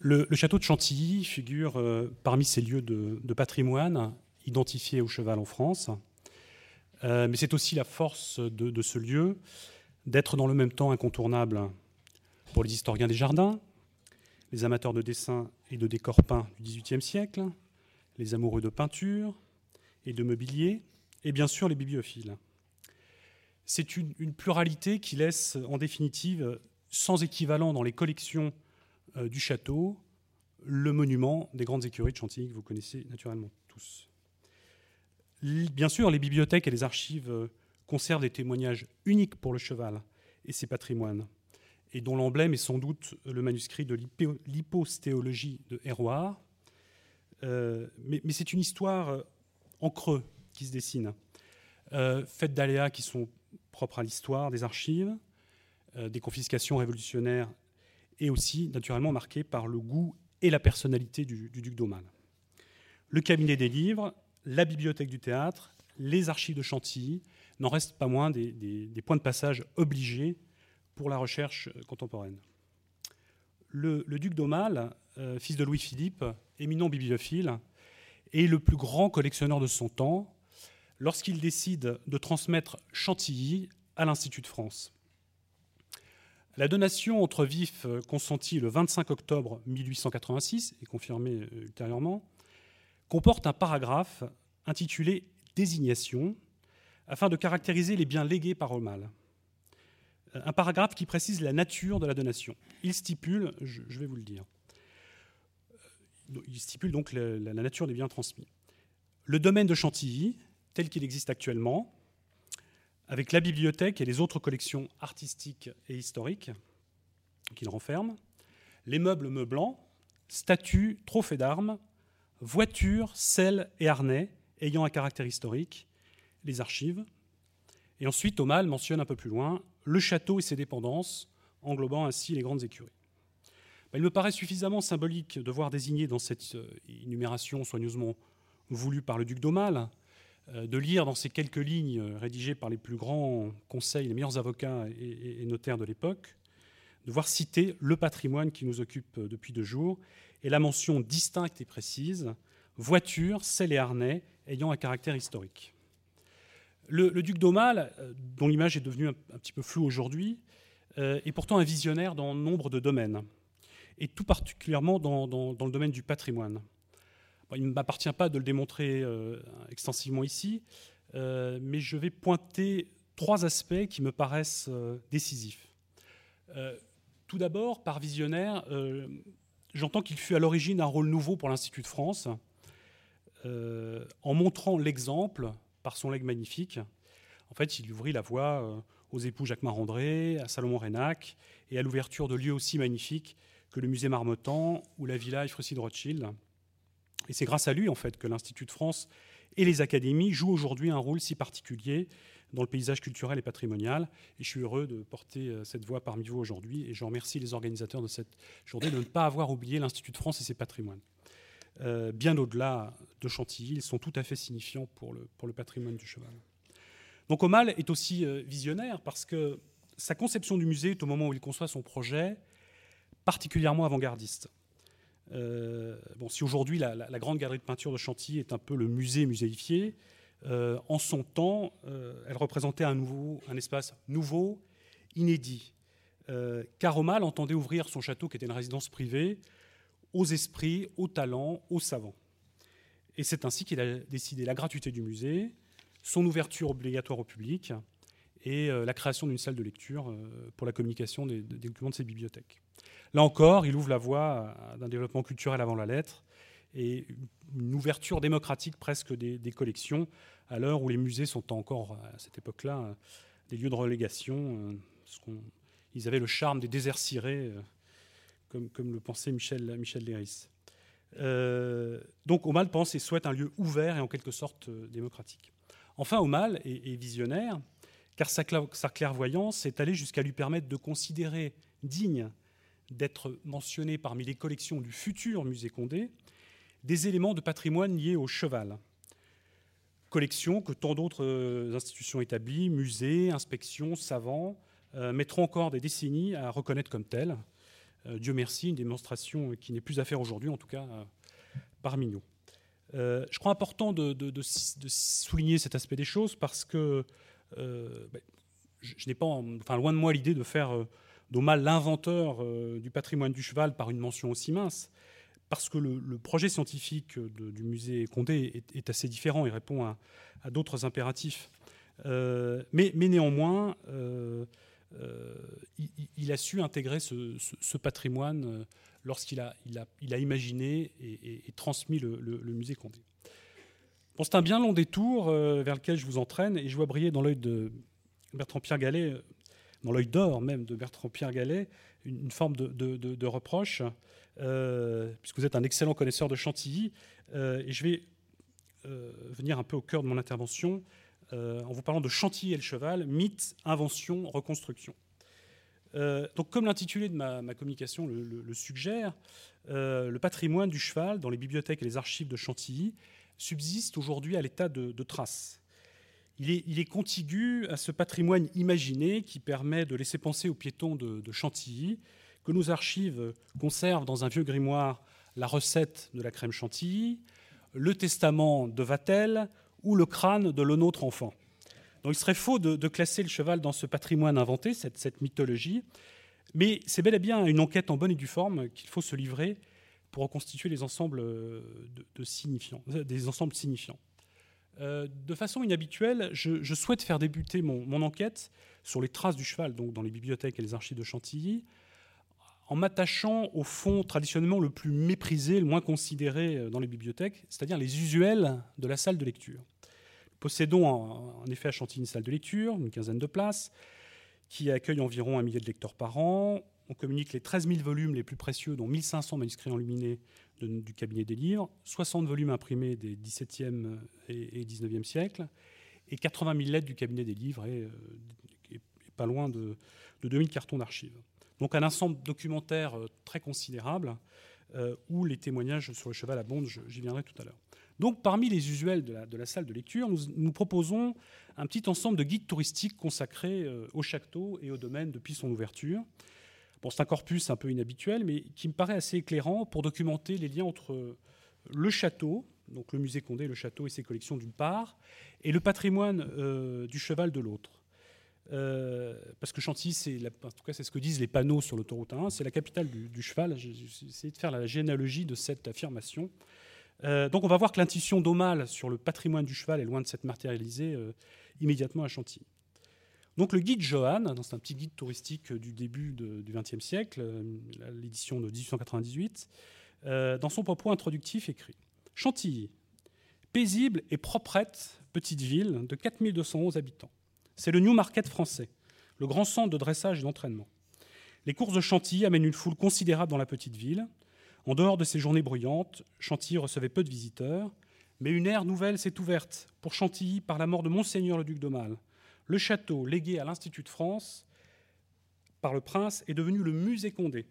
Le, château de Chantilly figure euh, parmi ces lieux de, patrimoine identifiés au cheval en France. Euh, mais c'est aussi la force de, ce lieu d'être dans le même temps incontournable pour les historiens des jardins, les amateurs de dessin et de décors peints du XVIIIe siècle, les amoureux de peinture et de mobilier, et bien sûr les bibliophiles. C'est une, pluralité qui laisse en définitive sans équivalent dans les collections euh, du château le monument des grandes écuries de Chantilly que vous connaissez naturellement tous. Bien sûr, les bibliothèques et les archives euh, conservent des témoignages uniques pour le cheval et ses patrimoines, et dont l'emblème est sans doute le manuscrit de l'hypostéologie de Héroard. Euh, mais, c'est une histoire en creux qui se dessine, faite d'aléas qui sont propres à l'histoire des archives, des confiscations révolutionnaires et aussi naturellement marquée par le goût et la personnalité du, duc d'Aumale. Le cabinet des livres, la bibliothèque du théâtre, les archives de Chantilly n'en restent pas moins des, points de passage obligés pour la recherche contemporaine. Le, duc d'Aumale, euh, fils de Louis-Philippe, éminent bibliophile, est le plus grand collectionneur de son temps lorsqu'il décide de transmettre Chantilly à l'Institut de France. La donation entre vifs euh, consentie le 25 octobre 1886 et confirmée euh, ultérieurement comporte un paragraphe intitulé Désignation afin de caractériser les biens légués par Aumale. Euh, un paragraphe qui précise la nature de la donation. Il stipule, je, vais vous le dire, il stipule donc la, la nature des biens transmis. Le domaine de Chantilly, tel qu'il existe actuellement, avec la bibliothèque et les autres collections artistiques et historiques qu'il renferme, les meubles meublants, statues, trophées d'armes, voitures, selles et harnais ayant un caractère historique, les archives. Et ensuite, Omal mentionne un peu plus loin le château et ses dépendances, englobant ainsi les grandes écuries. Il me paraît suffisamment symbolique de voir désigné dans cette euh, énumération soigneusement voulue par le duc d'Aumale de lire dans ces quelques lignes euh, rédigées par les plus grands conseils, les meilleurs avocats et notaires de l'époque, de voir citer le patrimoine qui nous occupe euh, depuis deux jours et la mention distincte et précise voiture, selle et harnais ayant un caractère historique. Le, duc d'Aumale, dont l'image est devenue un, petit peu floue aujourd'hui, est pourtant un visionnaire dans nombre de domaines, et tout particulièrement dans le domaine du patrimoine il ne m'appartient pas de le démontrer euh, extensivement ici, euh, mais je vais pointer trois aspects qui me paraissent euh, décisifs. tout d'abord, par visionnaire, j'entends qu'il fut à l'origine un rôle nouveau pour l'Institut de France, en montrant l'exemple par son legs magnifique. En fait, il ouvrit la voie aux époux Jacques Marandré, à Salomon Rénac, et à l'ouverture de lieux aussi magnifiques que le musée Marmottan ou la villa Ephrosyne de Rothschild. Et c'est grâce à lui, en fait, que l'Institut de France et les académies jouent aujourd'hui un rôle si particulier dans le paysage culturel et patrimonial. Et je suis heureux de porter euh, cette voix parmi vous aujourd'hui. Et je remercie les organisateurs de cette journée de ne pas avoir oublié l'Institut de France et ses patrimoines. Euh, bien au-delà de Chantilly, ils sont tout à fait signifiants pour le, pour le patrimoine du cheval. Donc Omal est aussi euh, visionnaire parce que sa conception du musée est au moment où il conçoit son projet particulièrement avant-gardiste. Euh, bon, si aujourd'hui la, grande galerie de peinture de Chantilly est un peu le musée muséifié, euh, en son temps, euh, elle représentait un, nouveau, un espace nouveau, inédit. Caromal entendait ouvrir son château, qui était une résidence privée, aux esprits, aux talents, aux savants. Et c'est ainsi qu'il a décidé la gratuité du musée, son ouverture obligatoire au public et la création d'une salle de lecture pour la communication des documents de ses bibliothèques. Là encore, il ouvre la voie d'un développement culturel avant la lettre et une ouverture démocratique presque des, collections, à l'heure où les musées sont encore, à cette époque-là, des lieux de relégation. Euh, ils avaient le charme des déserts cirés, euh, comme, le pensait Michel, Léris. Euh, donc Omal pense et souhaite un lieu ouvert et en quelque sorte démocratique. Enfin, Omal est, est visionnaire, car sa clairvoyance est allée jusqu'à lui permettre de considérer digne d'être mentionné parmi les collections du futur musée Condé des éléments de patrimoine liés au cheval. Collection que tant d'autres euh, institutions établies, musées, inspections, savants, euh, mettront encore des décennies à reconnaître comme telle. Dieu merci, une démonstration qui n'est plus à faire aujourd'hui, en tout cas parmi nous. je crois important de, souligner cet aspect des choses parce que ben, je, n'ai pas, loin de moi l'idée de faire mal l'inventeur du patrimoine du cheval par une mention aussi mince parce que le, projet scientifique du musée Condé est, assez différent et répond à, d'autres impératifs. Euh, mais, néanmoins, euh, euh, il, a su intégrer ce, patrimoine lorsqu'il a, il imaginé et, transmis le, musée Condé. C'est un bien long détour vers lequel je vous entraîne et je vois briller dans l'œil de Bertrand-Pierre Gallet, dans l'œil d'or même de Bertrand-Pierre Gallet, une, forme de reproche. Euh, puisque vous êtes un excellent connaisseur de Chantilly. Euh, et je vais euh, venir un peu au cœur de mon intervention en vous parlant de Chantilly et le cheval, mythe, invention, reconstruction. donc, comme l'intitulé de ma, communication le, suggère, le patrimoine du cheval dans les bibliothèques et les archives de Chantilly subsiste aujourd'hui à l'état de, traces. Il est, contigu à ce patrimoine imaginé qui permet de laisser penser aux piétons de, Chantilly que nos archives conservent dans un vieux grimoire la recette de la crème chantilly, le testament de Vatel ou le crâne de l'autre enfant. Il serait faux de, classer le cheval dans ce patrimoine inventé, cette, mythologie, mais c'est bel et bien une enquête en bonne et due forme qu'il faut se livrer pour reconstituer les ensembles, signifiants, euh, des ensembles signifiants. Euh, de façon inhabituelle, je, souhaite faire débuter mon, enquête sur les traces du cheval donc dans les bibliothèques et les archives de Chantilly en m'attachant au fond traditionnellement le plus méprisé, le moins considéré euh, dans les bibliothèques, c'est-à-dire les usuels de la salle de lecture. Nous possédons en, effet à Chantilly une salle de lecture, une quinzaine de places, qui accueille environ un millier de lecteurs par an. On communique les 13 000 volumes les plus précieux, dont 1500 manuscrits enluminés du cabinet des livres, 60 volumes imprimés des XVIIe et, XIXe siècles, et 80 000 lettres du cabinet des livres et, euh, pas loin de, de 2000 cartons d'archives. Donc un ensemble documentaire euh, très considérable euh, où les témoignages sur le cheval abondent, j'y viendrai tout à l'heure. Donc parmi les usuels de la, salle de lecture, nous, proposons un petit ensemble de guides touristiques consacrés euh, au château et au domaine depuis son ouverture. Bon, c'est un corpus un peu inhabituel, mais qui me paraît assez éclairant pour documenter les liens entre le château, donc le musée Condé, le château et ses collections d'une part, et le patrimoine du cheval de l'autre. Euh, parce que Chantilly, c'est en tout cas c'est ce que disent les panneaux sur l'autoroute 1, c'est la capitale du, cheval. J'ai essayé de faire la généalogie de cette affirmation. Euh, donc on va voir que l'intuition d'Omal sur le patrimoine du cheval est loin de s'être matérialisée euh, immédiatement à Chantilly. Donc le guide Johan, c'est un petit guide touristique du début du XXe siècle, l'édition de 1898, dans son propos introductif écrit Chantilly, paisible et proprette petite ville de 4211 habitants c'est le New Market français, le grand centre de dressage et d'entraînement. Les courses de Chantilly amènent une foule considérable dans la petite ville. En dehors de ces journées bruyantes, Chantilly recevait peu de visiteurs, mais une ère nouvelle s'est ouverte pour Chantilly par la mort de Monseigneur le duc d'Aumale. Le château, légué à l'Institut de France par le prince, est devenu le musée Condé.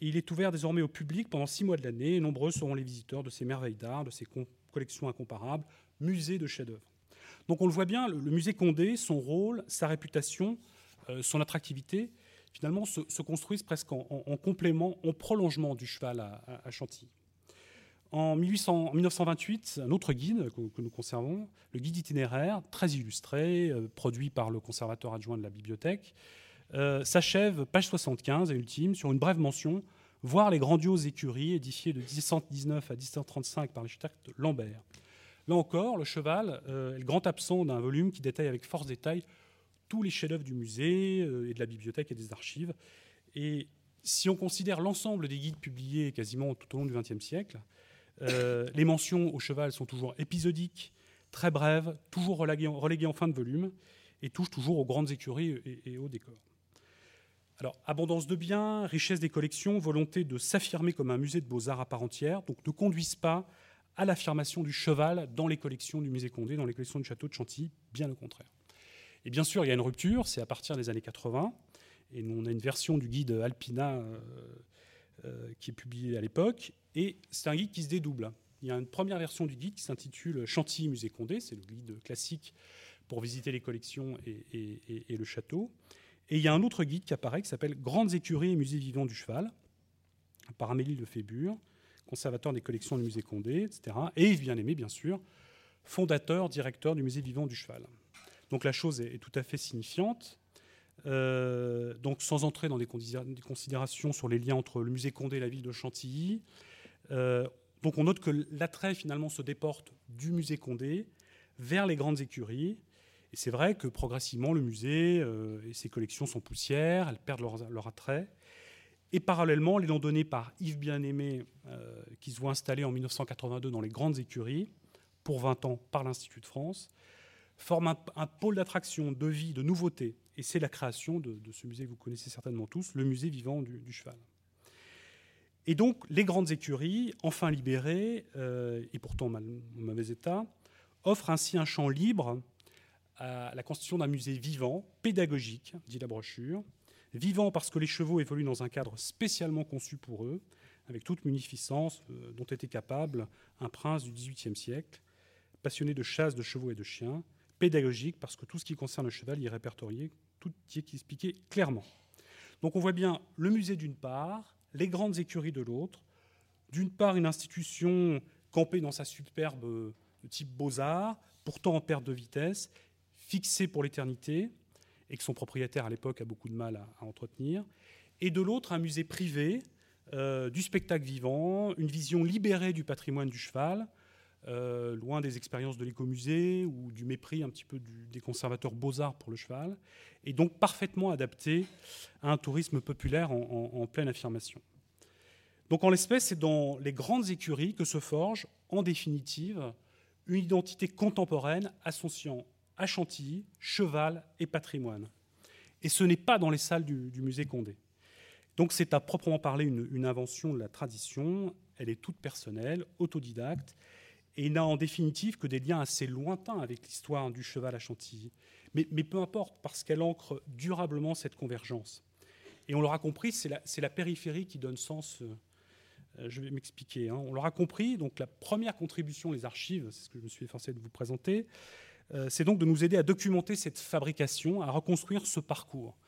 Et il est ouvert désormais au public pendant six mois de l'année, nombreux seront les visiteurs de ces merveilles d'art, de ces collections incomparables, musées de chefs-d'œuvre. Donc on le voit bien, le, musée Condé, son rôle, sa réputation, euh, son attractivité, finalement se, construisent presque en, complément, en prolongement du cheval à, Chantilly. En, 1928, un autre guide que, nous conservons, le guide itinéraire, très illustré, euh, produit par le conservateur adjoint de la bibliothèque, euh, s'achève, page 75 et ultime, sur une brève mention, voir les grandioses écuries édifiées de 1719 à 1735 par l'architecte Lambert. Là encore, le cheval euh, est le grand absent d'un volume qui détaille avec force détail tous les chefs-d'œuvre du musée et de la bibliothèque et des archives. Et si on considère l'ensemble des guides publiés quasiment tout au long du XXe siècle, euh, les mentions au cheval sont toujours épisodiques, très brèves, toujours reléguées, en fin de volume et touchent toujours aux grandes écuries et, et aux décors. Alors, abondance de biens, richesse des collections, volonté de s'affirmer comme un musée de beaux-arts à part entière, donc ne conduisent pas à l'affirmation du cheval dans les collections du musée Condé, dans les collections du château de Chantilly, bien au contraire. Et bien sûr, il y a une rupture, c'est à partir des années 80, et nous, on a une version du guide Alpina euh, euh, qui est publiée à l'époque, et c'est un guide qui se dédouble. Il y a une première version du guide qui s'intitule Chantilly Musée Condé, c'est le guide classique pour visiter les collections et, le château. Et il y a un autre guide qui apparaît qui s'appelle Grandes écuries et musées vivants du cheval, par Amélie Lefébure, conservateur des collections du musée Condé, etc. Et Bien-Aimé, bien sûr, fondateur, directeur du musée vivant du cheval. Donc la chose est, tout à fait signifiante. Euh, donc sans entrer dans des, considérations sur les liens entre le musée Condé et la ville de Chantilly, donc on note que l'attrait finalement se déporte du musée Condé vers les grandes écuries. Et c'est vrai que progressivement le musée euh, et ses collections sont poussières, elles perdent leur, attrait. Et parallèlement, l'élan donné par Yves Bien-Aimé, qui se voit installé en 1982 dans les grandes écuries, pour 20 ans par l'Institut de France, forme un, pôle d'attraction, de vie, de nouveauté. Et c'est la création de, ce musée que vous connaissez certainement tous, le musée vivant du, cheval. Et donc, les grandes écuries, enfin libérées, euh, et pourtant en mauvais état, offrent ainsi un champ libre à la constitution d'un musée vivant, pédagogique, dit la brochure. Vivant parce que les chevaux évoluent dans un cadre spécialement conçu pour eux, avec toute munificence euh, dont était capable un prince du XVIIIe siècle, passionné de chasse de chevaux et de chiens, pédagogique, parce que tout ce qui concerne le cheval y est répertorié, tout y est expliqué clairement. Donc on voit bien le musée d'une part, les grandes écuries de l'autre, d'une part une institution campée dans sa superbe de type beaux-arts, pourtant en perte de vitesse, fixée pour l'éternité, et que son propriétaire à l'époque a beaucoup de mal à, entretenir, et de l'autre un musée privé euh, du spectacle vivant, une vision libérée du patrimoine du cheval, euh, loin des expériences de l'écomusée ou du mépris un petit peu des conservateurs beaux-arts pour le cheval, et donc parfaitement adapté à un tourisme populaire en, pleine affirmation. Donc en l'espèce, c'est dans les grandes écuries que se forge, en définitive, une identité contemporaine associant à Chantilly, cheval et patrimoine. Et ce n'est pas dans les salles du, musée Condé. Donc c'est à proprement parler une, invention de la tradition, elle est toute personnelle, autodidacte, et n'a en définitive que des liens assez lointains avec l'histoire du cheval à Chantilly. Mais, peu importe, parce qu'elle ancre durablement cette convergence. Et on l'aura compris, c'est la, périphérie qui donne sens. Euh, je vais m'expliquer. Hein. On l'aura compris, donc la première contribution, les archives, c'est ce que je me suis efforcé de vous présenter, euh, c'est donc de nous aider à documenter cette fabrication, à reconstruire ce parcours.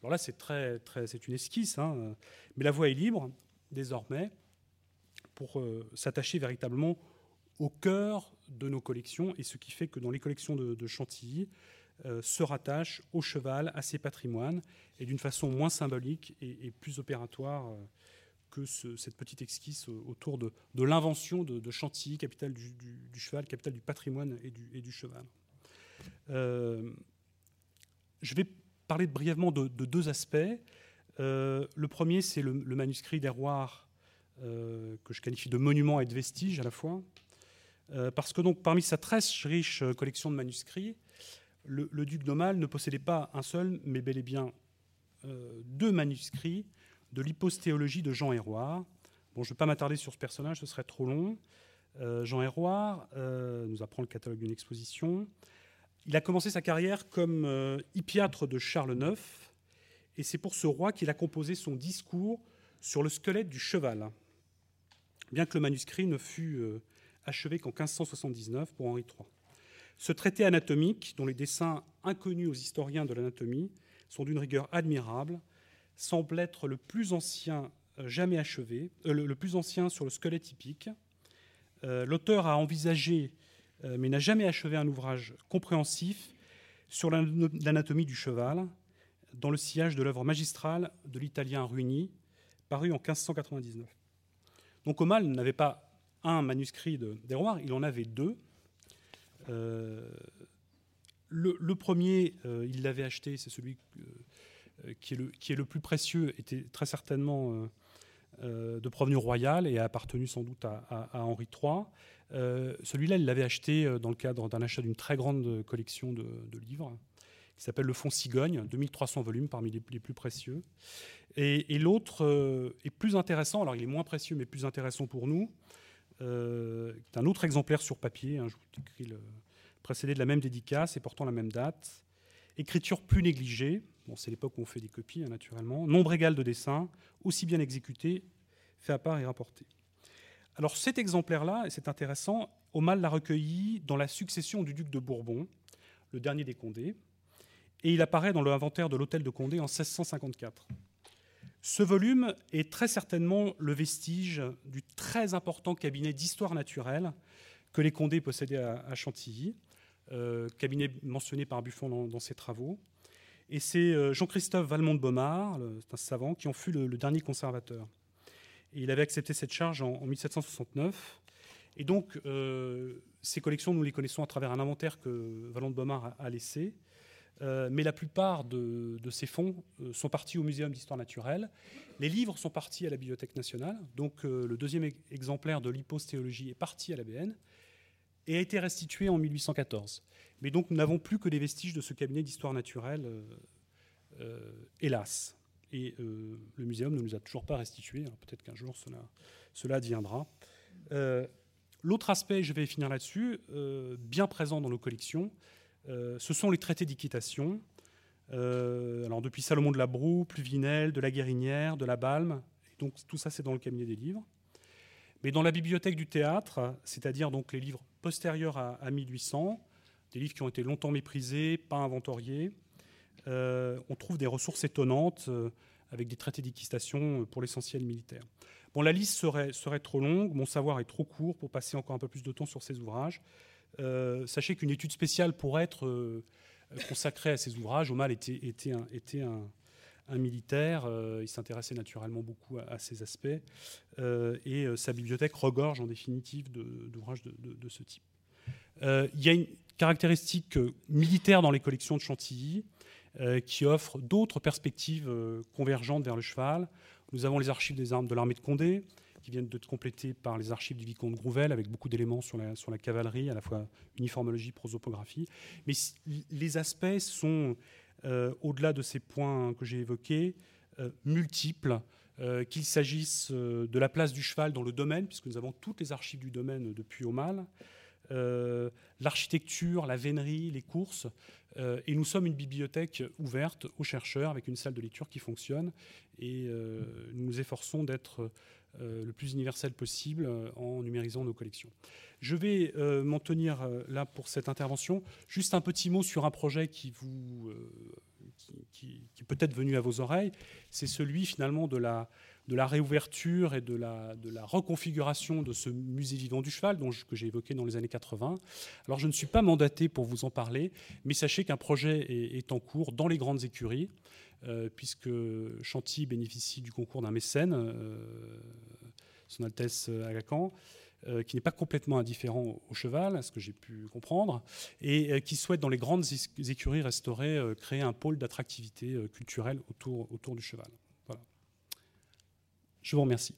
Alors là, c'est très, très, une esquisse, hein, mais la voie est libre désormais pour euh, s'attacher véritablement au cœur de nos collections, et ce qui fait que dans les collections de, Chantilly, euh, se rattache au cheval, à ses patrimoines, et d'une façon moins symbolique et, plus opératoire euh, que cette petite esquisse autour de, l'invention de, Chantilly, capitale du, cheval, capitale du patrimoine et du, cheval. Euh, je vais parler brièvement de, deux aspects. le premier, c'est le, manuscrit d'Herroir, que je qualifie de monument et de vestige à la fois, parce que donc, parmi sa très riche euh, collection de manuscrits, le, duc d'Aumale ne possédait pas un seul, mais bel et bien euh, deux manuscrits de l'hypostéologie de Jean Héroard. Bon, je ne vais pas m'attarder sur ce personnage, ce serait trop long. Jean Héroard nous apprend le catalogue d'une exposition. Il a commencé sa carrière comme hippiatre de Charles IX, et c'est pour ce roi qu'il a composé son discours sur le squelette du cheval. Bien que le manuscrit ne fût achevé qu'en 1579 pour Henri III. Ce traité anatomique, dont les dessins inconnus aux historiens de l'anatomie sont d'une rigueur admirable, semble être le plus ancien euh, jamais achevé, euh, le, plus ancien sur le squelette typique. Euh, l'auteur a envisagé, mais n'a jamais achevé un ouvrage compréhensif sur l'anatomie du cheval, dans le sillage de l'œuvre magistrale de l'italien Runi, paru en 1599. Donc Omal n'avait pas un manuscrit des rois, il en avait deux. Euh, le, premier, euh, il l'avait acheté, c'est celui euh, qui, est le, plus précieux, était très certainement de provenance royale et a appartenu sans doute à, Henri III. Celui-là, il l'avait acheté dans le cadre d'un achat d'une très grande collection de, livres qui s'appelle Le Fonds Cigogne, 2300 volumes parmi les, plus précieux. Et l'autre est plus intéressant, alors il est moins précieux mais plus intéressant pour nous, euh, un autre exemplaire sur papier. Hein, je vous le précédé de la même dédicace et portant la même date. Écriture plus négligée. C'est l'époque où on fait des copies, hein, naturellement. Nombre égal de dessins, aussi bien exécuté, fait à part et rapporté. Alors cet exemplaire-là, c'est intéressant, Aumale l'a recueilli dans la succession du duc de Bourbon, le dernier des Condés, et il apparaît dans l'inventaire de l'hôtel de Condé en 1654. Ce volume est très certainement le vestige du très important cabinet d'histoire naturelle que les Condés possédaient à, Chantilly, euh, cabinet mentionné par Buffon dans, ses travaux. Et c'est euh, Jean-Christophe Valmont de Beaumard, un savant, qui en fut le, dernier conservateur. Et il avait accepté cette charge en, 1769. Et donc, euh, ces collections, nous les connaissons à travers un inventaire que Valmont de Beaumard a laissé, euh, mais la plupart de, ces fonds euh, sont partis au Muséum d'histoire naturelle. Les livres sont partis à la Bibliothèque nationale. Donc euh, le deuxième exemplaire de l'hypostéologie est parti à l'ABN et a été restitué en 1814. Mais donc nous n'avons plus que des vestiges de ce cabinet d'histoire naturelle, hélas. Et le muséum ne nous a toujours pas restitué. Peut-être qu'un jour cela, cela adviendra. L'autre aspect, je vais finir là-dessus, bien présent dans nos collections, ce sont les traités d'équitation. Euh, alors depuis Salomon de la Broue, Pluvinel, de la Guérinière, de la Balme, donc tout ça c'est dans le cabinet des livres. Mais dans la bibliothèque du théâtre, c'est-à-dire donc les livres postérieurs à, 1800, des livres qui ont été longtemps méprisés, pas inventoriés, euh, on trouve des ressources étonnantes avec des traités d'équitation pour l'essentiel militaire. Bon, la liste serait, serait trop longue, mon savoir est trop court pour passer encore un peu plus de temps sur ces ouvrages. Euh, sachez qu'une étude spéciale pourrait être euh, consacrée à ces ouvrages. Omal était, était un, militaire, euh, il s'intéressait naturellement beaucoup à, ces aspects, et sa bibliothèque regorge en définitive d'ouvrages de, de, ce type. il y a une caractéristique militaire dans les collections de Chantilly qui offre d'autres perspectives convergentes vers le cheval. Nous avons les archives des armes de l'armée de Condé, qui viennent d'être complétés par les archives du vicomte Grouvel, avec beaucoup d'éléments sur la, cavalerie, à la fois uniformologie, prosopographie. Mais les aspects sont, euh, au-delà de ces points que j'ai évoqués, euh, multiples. Euh, qu'il s'agisse de la place du cheval dans le domaine, puisque nous avons toutes les archives du domaine depuis Aumale, l'architecture, la vénerie, les courses. et nous sommes une bibliothèque ouverte aux chercheurs avec une salle de lecture qui fonctionne. Et nous nous efforçons d'être le plus universel possible euh, en numérisant nos collections. Je vais euh, m'en tenir là pour cette intervention. Juste un petit mot sur un projet qui vous qui, est peut-être venu à vos oreilles, c'est celui finalement de la, de la réouverture et de la, de la reconfiguration de ce musée vivant du cheval dont que j'ai évoqué dans les années 80. Alors je ne suis pas mandaté pour vous en parler, mais sachez qu'un projet est, en cours dans les grandes écuries. Euh, puisque Chantilly bénéficie du concours d'un mécène, euh, Son Altesse Agacan, euh, qui n'est pas complètement indifférent au cheval, à ce que j'ai pu comprendre, et qui souhaite, dans les grandes écuries restaurées, créer un pôle d'attractivité culturelle autour, autour du cheval. Voilà. Je vous remercie.